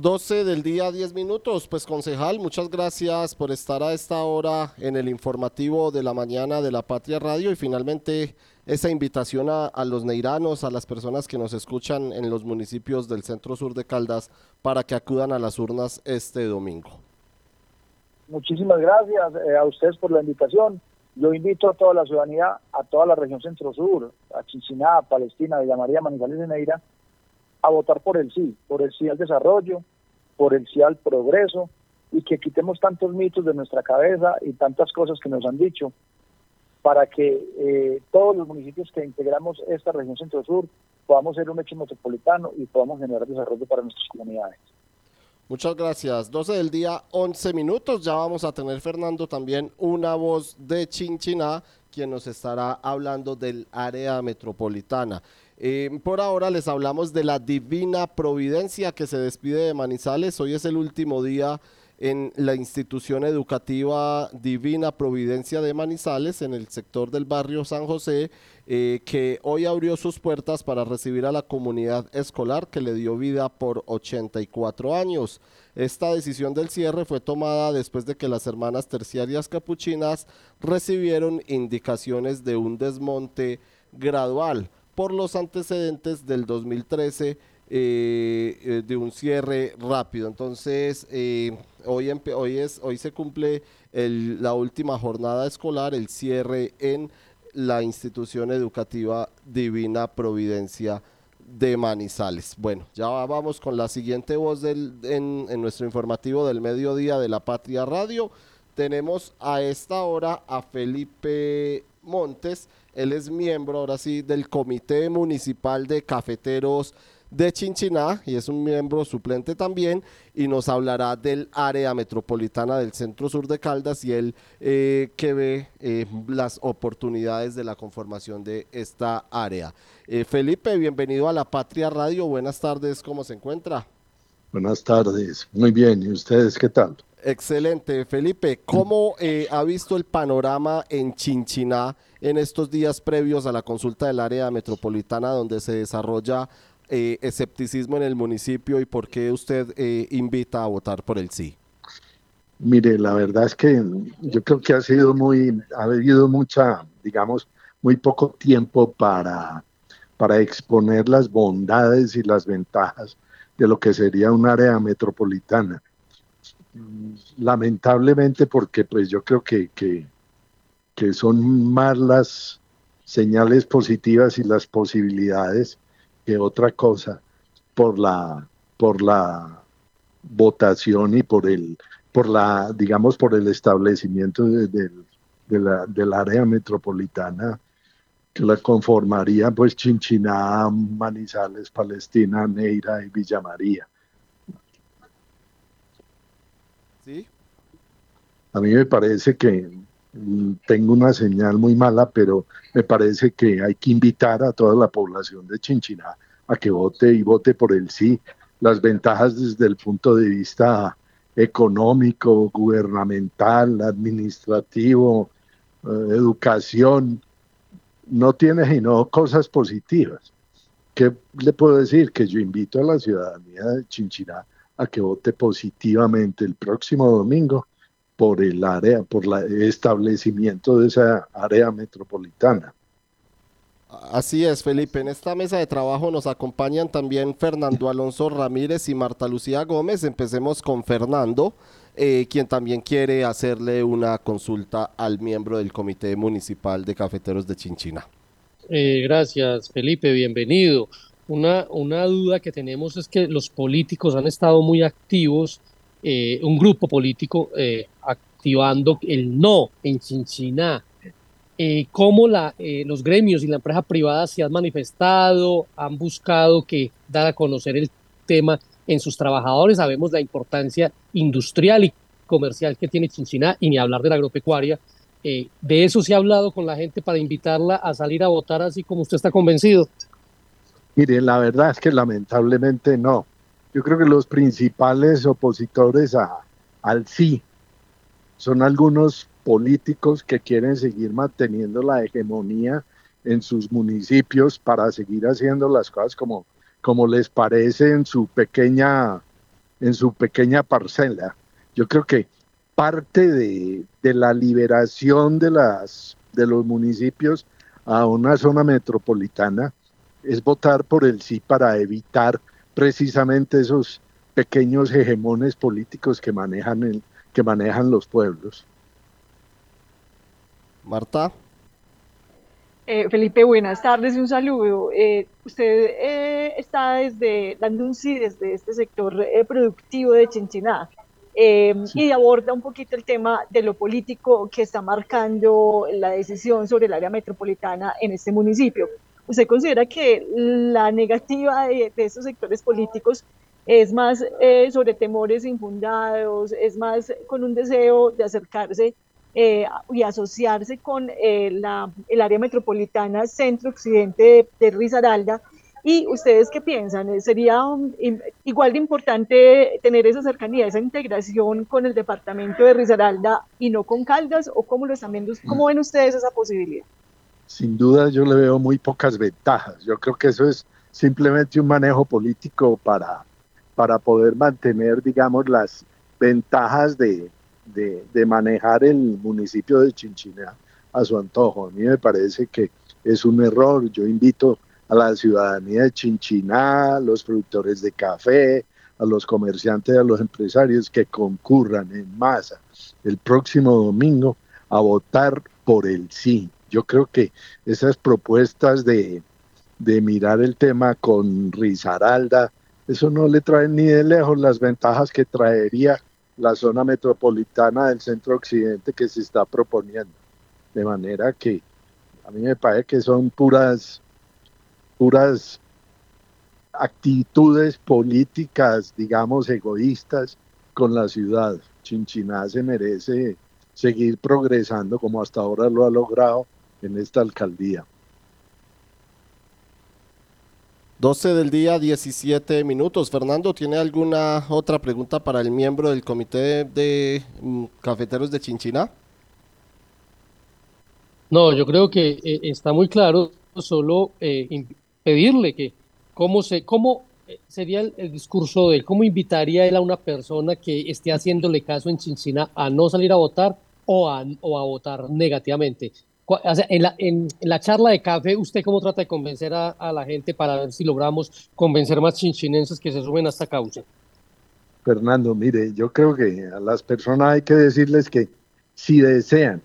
12 del día, 10 minutos. Pues concejal, muchas gracias por estar a esta hora en el informativo de la mañana de la Patria Radio y finalmente esa invitación a, los neiranos, a las personas que nos escuchan en los municipios del centro sur de Caldas para que acudan a las urnas este domingo.
Muchísimas gracias eh, a ustedes por la invitación. Yo invito a toda la ciudadanía, a toda la región centro-sur, a Chinchiná, Palestina, Villa María, Manizales de Neira, a votar por el sí, por el sí al desarrollo, por el sí al progreso y que quitemos tantos mitos de nuestra cabeza y tantas cosas que nos han dicho para que eh, todos los municipios que integramos esta región centro-sur podamos ser un hecho metropolitano y podamos generar desarrollo para nuestras comunidades.
Muchas gracias. 12 del día, 11 minutos. Ya vamos a tener, Fernando, también una voz de Chinchiná, quien nos estará hablando del área metropolitana. Eh, por ahora les hablamos de la Divina Providencia que se despide de Manizales. Hoy es el último día en la institución educativa Divina Providencia de Manizales, en el sector del barrio San José, eh, que hoy abrió sus puertas para recibir a la comunidad escolar que le dio vida por 84 años. Esta decisión del cierre fue tomada después de que las hermanas terciarias capuchinas recibieron indicaciones de un desmonte gradual por los antecedentes del 2013 eh, eh, de un cierre rápido. Entonces, eh, hoy, hoy, es, hoy se cumple la última jornada escolar, el cierre en la institución educativa Divina Providencia de Manizales. Bueno, ya vamos con la siguiente voz del, en, en nuestro informativo del mediodía de la Patria Radio. Tenemos a esta hora a Felipe Montes él es miembro, ahora sí, del Comité Municipal de Cafeteros de Chinchiná y es un miembro suplente también y nos hablará del área metropolitana del centro sur de Caldas y él eh, que ve eh, las oportunidades de la conformación de esta área. Eh, Felipe, bienvenido a la Patria Radio, buenas tardes, ¿cómo se encuentra?
Buenas tardes, muy bien, ¿y ustedes qué tal?
Excelente, Felipe. ¿Cómo eh, ha visto el panorama en Chinchiná en estos días previos a la consulta del área metropolitana donde se desarrolla eh, escepticismo en el municipio y por qué usted eh, invita a votar por el sí?
Mire, la verdad es que yo creo que ha sido muy, ha habido mucha, digamos, muy poco tiempo para, para exponer las bondades y las ventajas de lo que sería un área metropolitana lamentablemente porque pues yo creo que, que, son más las señales positivas y las posibilidades que otra cosa por la por la votación y por el por la digamos por el establecimiento del área metropolitana que la conformaría pues Chinchiná, Manizales, Palestina, Neira y Villa María. A mí me parece que tengo una señal muy mala, pero me parece que hay que invitar a toda la población de Chinchiná a que vote y vote por el sí. Las ventajas desde el punto de vista económico, gubernamental, administrativo, eh, educación, no tiene sino cosas positivas. ¿Qué le puedo decir? Que yo invito a la ciudadanía de Chinchiná a que vote positivamente el próximo domingo por el área, por el establecimiento de esa área metropolitana.
Así es, Felipe. En esta mesa de trabajo nos acompañan también Fernando Alonso Ramírez y Marta Lucía Gómez. Empecemos con Fernando, eh, quien también quiere hacerle una consulta al miembro del Comité Municipal de Cafeteros de Chinchina.
Eh, gracias, Felipe. Bienvenido. Una, una duda que tenemos es que los políticos han estado muy activos, eh, un grupo político eh, activando el no en Chinchiná. Eh, ¿Cómo los gremios y la empresa privada se han manifestado, han buscado que dar a conocer el tema en sus trabajadores? Sabemos la importancia industrial y comercial que tiene Chinchiná y ni hablar de la agropecuaria. De eso se ha hablado con la gente para invitarla a salir a votar así como usted está convencido.
Mire, la verdad es que lamentablemente no. Yo creo que los principales opositores a, al sí son algunos políticos que quieren seguir manteniendo la hegemonía en sus municipios para seguir haciendo las cosas como, como les parece en su pequeña en su pequeña parcela. Yo creo que parte de, de la liberación de las de los municipios a una zona metropolitana es votar por el sí para evitar precisamente esos pequeños hegemones políticos que manejan el, que manejan los pueblos.
Marta.
Eh, Felipe, buenas tardes y un saludo. Eh, usted eh, está desde, dando un sí desde este sector eh, productivo de Chinchiná eh, y aborda un poquito el tema de lo político que está marcando la decisión sobre el área metropolitana en este municipio. ¿Usted considera que la negativa de, de estos sectores políticos es más eh, sobre temores infundados, es más con un deseo de acercarse eh, y asociarse con eh, la, el área metropolitana centro-occidente de, de Risaralda? ¿Y ustedes qué piensan? ¿Sería um, im- igual de importante tener esa cercanía, esa integración con el departamento de Risaralda y no con Caldas? ¿O cómo lo están viendo? ¿Cómo ven ustedes esa posibilidad?
Sin duda yo le veo muy pocas ventajas. Yo creo que eso es simplemente un manejo político para, para poder mantener, digamos, las ventajas de, de, manejar el municipio de Chinchiná a su antojo. A mí me parece que es un error. Yo invito a la ciudadanía de Chinchiná, a los productores de café, a los comerciantes, a los empresarios que concurran en masa el próximo domingo a votar por el sí. Yo creo que esas propuestas de, de mirar el tema con Risaralda, eso no le trae ni de lejos las ventajas que traería la zona metropolitana del centro occidente que se está proponiendo. De manera que a mí me parece que son puras, puras actitudes políticas, digamos, egoístas con la ciudad. Chinchiná se merece seguir progresando como hasta ahora lo ha logrado en esta alcaldía.
12 del día, 17 minutos. Fernando, ¿tiene alguna otra pregunta para el miembro del comité de, mm, cafeteros de Chinchiná?
No, yo creo que eh, está muy claro, solo eh, pedirle que cómo se, cómo eh, sería el, el discurso de él, cómo invitaría él a una persona que esté haciéndole caso en Chinchina a no salir a votar o a, o a votar negativamente. En la, charla de café, ¿usted cómo trata de convencer a la gente para ver si logramos convencer más chinchinenses que se sumen a esta causa?
Fernando, mire, yo creo que a las personas hay que decirles que si desean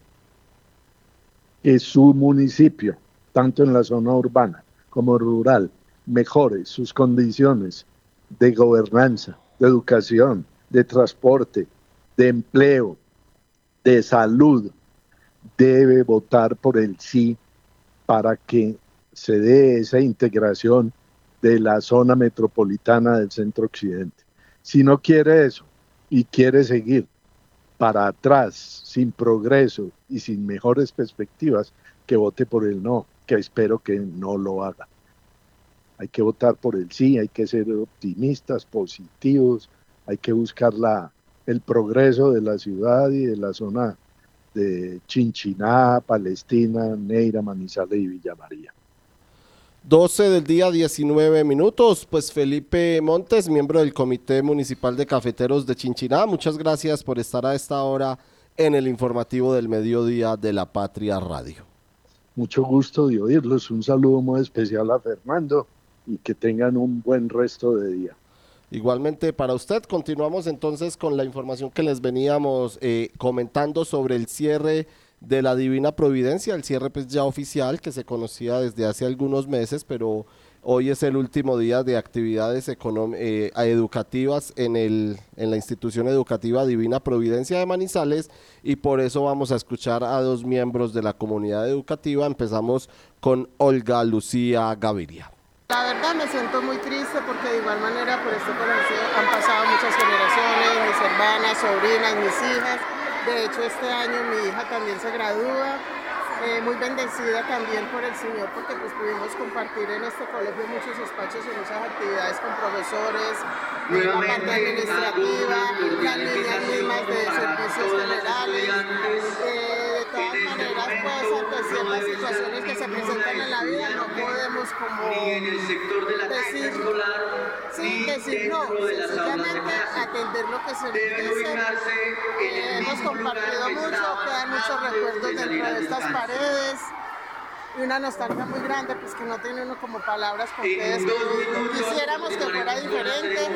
que su municipio, tanto en la zona urbana como rural, mejore sus condiciones de gobernanza, de educación, de transporte, de empleo, de salud, debe votar por el sí para que se dé esa integración de la zona metropolitana del centro occidente. Si no quiere eso y quiere seguir para atrás, sin progreso y sin mejores perspectivas, que vote por el no, que espero que no lo haga. Hay que votar por el sí, hay que ser optimistas, positivos, hay que buscar la, el progreso de la ciudad y de la zona de Chinchiná, Palestina, Neira, Manizales y Villa María.
12 del día, 19 minutos. Pues Felipe Montes, miembro del Comité Municipal de Cafeteros de Chinchiná, muchas gracias por estar a esta hora en el informativo del mediodía de la Patria Radio.
Mucho gusto de oírlos. Un saludo muy especial a Fernando y que tengan un buen resto de día.
Igualmente para usted, continuamos entonces con la información que les veníamos eh, comentando sobre el cierre de la Divina Providencia, el cierre pues ya oficial que se conocía desde hace algunos meses, pero Hoy es el último día de actividades eh, educativas en, el, en la institución educativa Divina Providencia de Manizales y por eso vamos a escuchar a dos miembros de la comunidad educativa. Empezamos con Olga Lucía Gaviria.
La verdad me siento muy triste porque de igual manera por este colegio han pasado muchas generaciones, mis hermanas, sobrinas, mis hijas. De hecho este año mi hija también se gradúa eh, muy bendecida también por el Señor porque pues pudimos compartir en este colegio muchos espacios y muchas actividades con profesores, la parte administrativa, las niñas mismas de servicios generales. Eh, todas maneras, pues ante ciertas situaciones que se presentan en la vida no podemos como decir, sí, decir no, sencillamente atender lo que se nos dice. Eh, hemos compartido mucho, quedan muchos recuerdos dentro de estas paredes y una nostalgia muy grande, pues que no tiene uno como palabras con que describirlo. Quisiéramos que fuera diferente,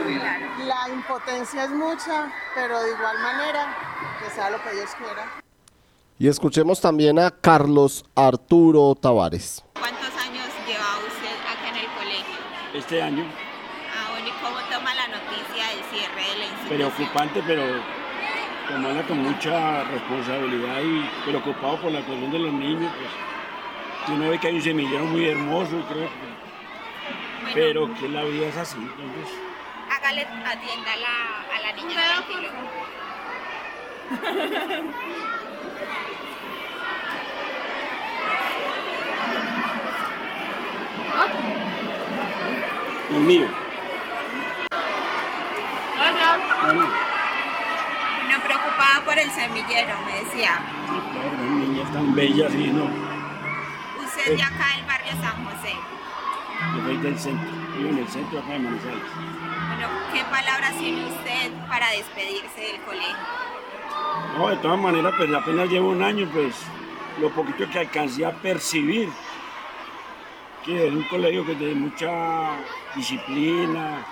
la impotencia es mucha, pero de igual manera, que sea lo que Dios quiera.
Y escuchemos también a Carlos Arturo Tavares.
¿Cuántos años lleva usted acá en el colegio?
Este año.
Ah, bueno, ¿y cómo toma la noticia del cierre de la institución?
Preocupante, pero tomarla con mucha responsabilidad y preocupado por la cuestión de los niños, pues si uno ve que hay un semillero muy hermoso, creo que, pero que la vida es así, entonces...
Hágale atienda a la, a la niña
El mío.
No preocupada por el semillero, me decía.
Claro, niñas tan bellas y no.
Usted de acá del barrio San José.
Yo soy del centro, vivo en el centro acá de Manizales.
Bueno, ¿qué palabras tiene usted para despedirse del colegio?
No, de todas maneras, pues apenas llevo un año, pues lo poquito que alcancé a percibir, que es un colegio que tiene mucha disciplina,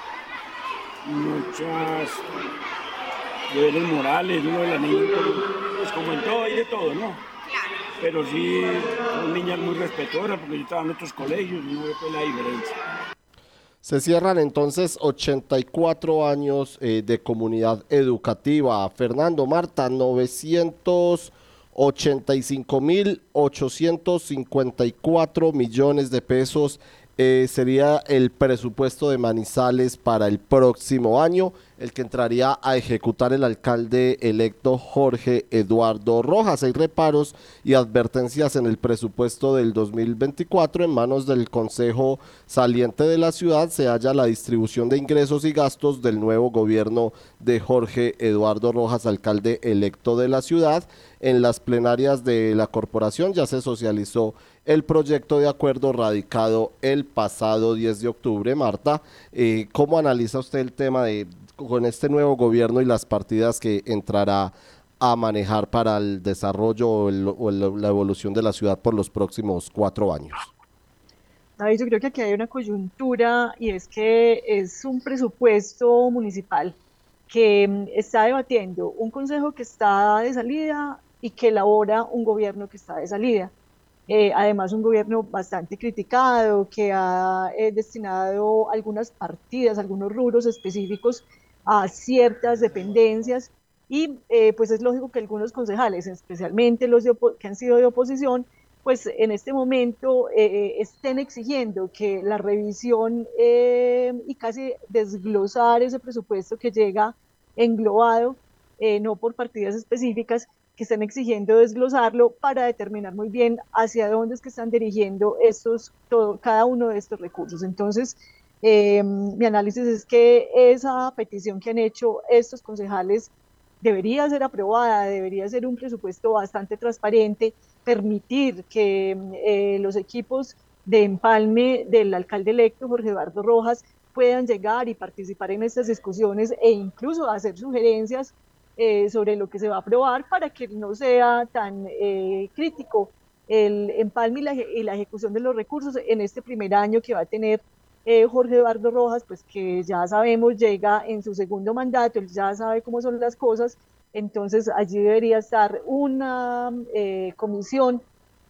muchas deberes morales, uno de las niñas, pues como en todo hay de todo, ¿no? Pero sí son niñas muy respetuosas porque yo estaba en otros colegios y no veo pues la diferencia.
Se cierran entonces 84 años eh, de comunidad educativa. Fernando Marta, 985.854 millones de pesos eh, sería el presupuesto de Manizales para el próximo año, el que entraría a ejecutar el alcalde electo Jorge Eduardo Rojas. Hay reparos y advertencias en el presupuesto del 2024 en manos del Consejo Saliente de la ciudad. Se halla la distribución de ingresos y gastos del nuevo gobierno de Jorge Eduardo Rojas, alcalde electo de la ciudad. En las plenarias de la corporación ya se socializó el proyecto de acuerdo radicado el pasado 10 de octubre. Marta, eh, ¿cómo analiza usted el tema de con este nuevo gobierno y las partidas que entrará a manejar para el desarrollo o, la evolución de la ciudad por los próximos cuatro años?
David, yo creo que aquí hay una coyuntura y es que es un presupuesto municipal que mm, está debatiendo un consejo que está de salida y que elabora un gobierno que está de salida. Eh, además, un gobierno bastante criticado que ha eh, destinado algunas partidas, algunos rubros específicos a ciertas dependencias. Y eh, pues es lógico que algunos concejales, especialmente los que han sido de oposición, pues en este momento estén exigiendo que la revisión y casi desglosar ese presupuesto que llega englobado, no por partidas específicas, que están exigiendo desglosarlo para determinar muy bien hacia dónde es que están dirigiendo estos, cada uno de estos recursos. Entonces, eh, mi análisis es que esa petición que han hecho estos concejales debería ser aprobada, debería ser un presupuesto bastante transparente, permitir que eh, los equipos de empalme del alcalde electo, Jorge Eduardo Rojas, puedan llegar y participar en estas discusiones e incluso hacer sugerencias eh, sobre lo que se va a aprobar para que no sea tan eh, crítico el empalme y la, ejecución de los recursos en este primer año que va a tener eh, Jorge Eduardo Rojas, pues que ya sabemos llega en su segundo mandato, él ya sabe cómo son las cosas, entonces allí debería estar una comisión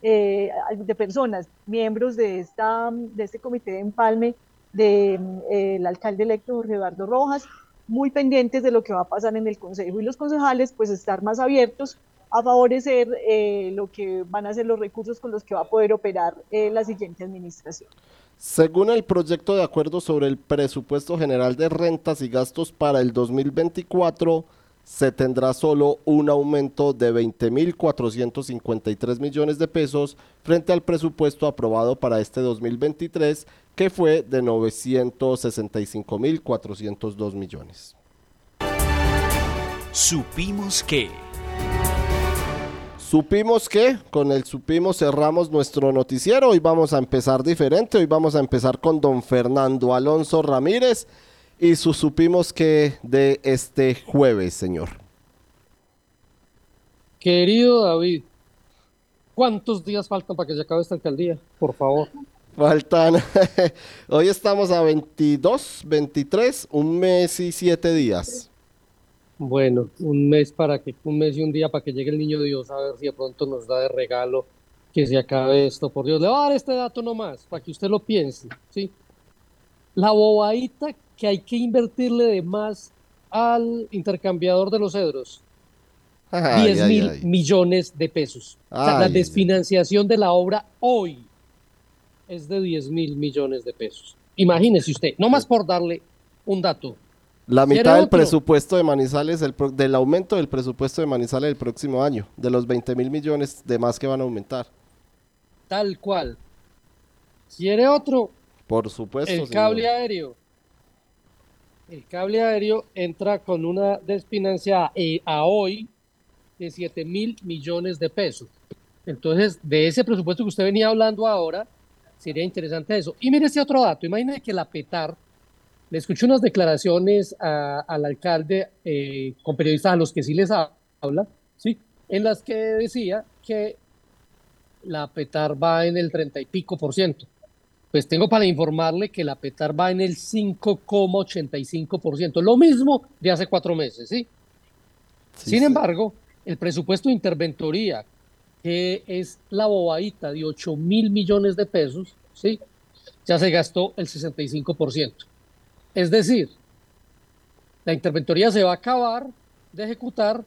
eh, de personas, miembros de, esta, de este comité de empalme del de, alcalde electo Jorge Eduardo Rojas, muy pendientes de lo que va a pasar en el Consejo y los concejales pues estar más abiertos a favorecer eh, lo que van a ser los recursos con los que va a poder operar eh, la siguiente administración.
Según el proyecto de acuerdo sobre el presupuesto general de rentas y gastos para el 2024, se tendrá solo un aumento de 20.453 millones de pesos frente al presupuesto aprobado para este 2023, que fue de 965.402 millones.
Supimos que...
Supimos que con el supimos cerramos nuestro noticiero. Hoy vamos a empezar diferente. Hoy vamos a empezar con don Fernando Alonso Ramírez y su supimos que de este jueves, señor.
Querido David, ¿cuántos días faltan para que se acabe esta alcaldía? Por favor.
Faltan, hoy estamos a 22, 23, un mes y siete días.
Bueno, un mes para que, un mes y un día para que llegue el niño Dios a ver si de pronto nos da de regalo que se acabe esto. Por Dios, le voy a dar este dato nomás, para que usted lo piense, ¿sí? La bobadita que hay que invertirle de más al intercambiador de los cedros. 10 mil millones de pesos. o sea, la desfinanciación de la obra hoy es de 10 mil millones de pesos. Imagínese usted, nomás por darle un dato.
La mitad del presupuesto de Manizales, el del aumento del presupuesto de Manizales el próximo año, de los 20 mil millones de más que van a aumentar.
Tal cual. ¿Quiere otro?
Por supuesto.
El cable aéreo. El cable aéreo entra con una desfinanciada eh, a hoy de 7 mil millones de pesos. Entonces, de ese presupuesto que usted venía hablando ahora, sería interesante eso. Y mire este otro dato. Imagínese que la PETAR le escuché unas declaraciones al alcalde eh, con periodistas a los que sí les habla, ¿sí? en las que decía que la PETAR va en el 30 y pico por ciento. Pues tengo para informarle que la PETAR va en el 5,85 por ciento, lo mismo de hace cuatro meses. ¿sí? Sin embargo, el presupuesto de interventoría, que es la bobadita de 8 mil millones de pesos, ¿sí? ya se gastó el 65 por ciento. Es decir, la interventoría se va a acabar de ejecutar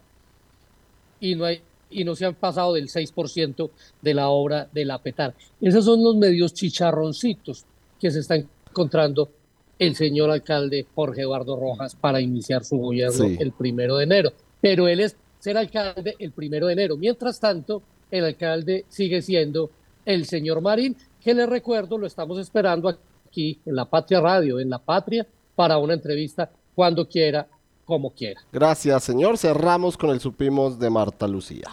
y no, hay, y no se han pasado del 6% de la obra de la PETAR. Esos son los medios chicharroncitos que se está encontrando el señor alcalde Jorge Eduardo Rojas para iniciar su gobierno el primero de enero. Pero él es ser alcalde el primero de enero. Mientras tanto, el alcalde sigue siendo el señor Marín, que le recuerdo, lo estamos esperando aquí en la Patria Radio, en la Patria para una entrevista cuando quiera, como quiera.
Gracias, señor. Cerramos con el supimos de Marta Lucía.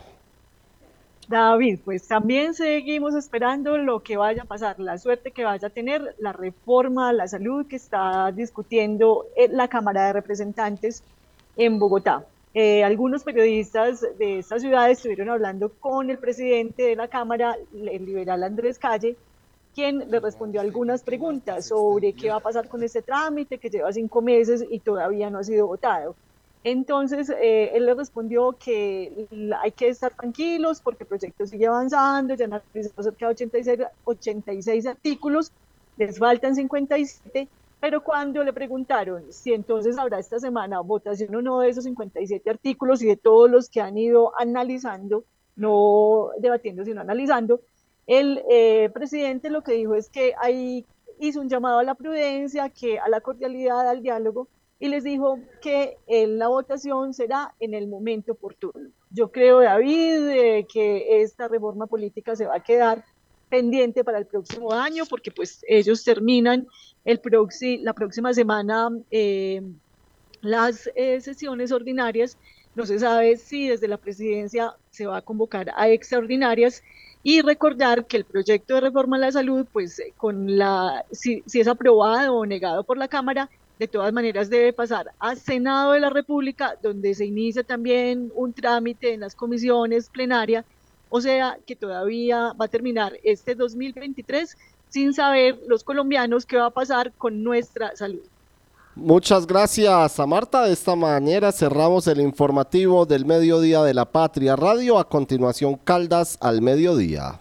David, pues también seguimos esperando lo que vaya a pasar, la suerte que vaya a tener la reforma a la salud que está discutiendo la Cámara de Representantes en Bogotá. Eh, algunos periodistas de esta ciudad estuvieron hablando con el presidente de la Cámara, el liberal Andrés Calle, quien le respondió algunas preguntas sobre qué va a pasar con este trámite que lleva cinco meses y todavía no ha sido votado. Entonces, eh, él le respondió que hay que estar tranquilos porque el proyecto sigue avanzando, ya han analizado cerca de 86, 86 artículos, les faltan 57, pero cuando le preguntaron si entonces habrá esta semana votación o no de esos 57 artículos y de todos los que han ido analizando, no debatiendo, sino analizando, el eh, presidente lo que dijo es que ahí hizo un llamado a la prudencia, que a la cordialidad, al diálogo, y les dijo que eh, la votación será en el momento oportuno. Yo creo, David, eh, que esta reforma política se va a quedar pendiente para el próximo año, porque pues ellos terminan el la próxima semana las sesiones ordinarias. No se sabe si desde la presidencia se va a convocar a extraordinarias y recordar que el proyecto de reforma a la salud, pues eh, con la, si, es aprobado o negado por la Cámara, de todas maneras debe pasar al Senado de la República, donde se inicia también un trámite en las comisiones plenarias, o sea que todavía va a terminar este 2023 sin saber los colombianos qué va a pasar con nuestra salud.
Muchas gracias a Marta. De esta manera cerramos el informativo del mediodía de la Patria Radio. A continuación, Caldas al mediodía.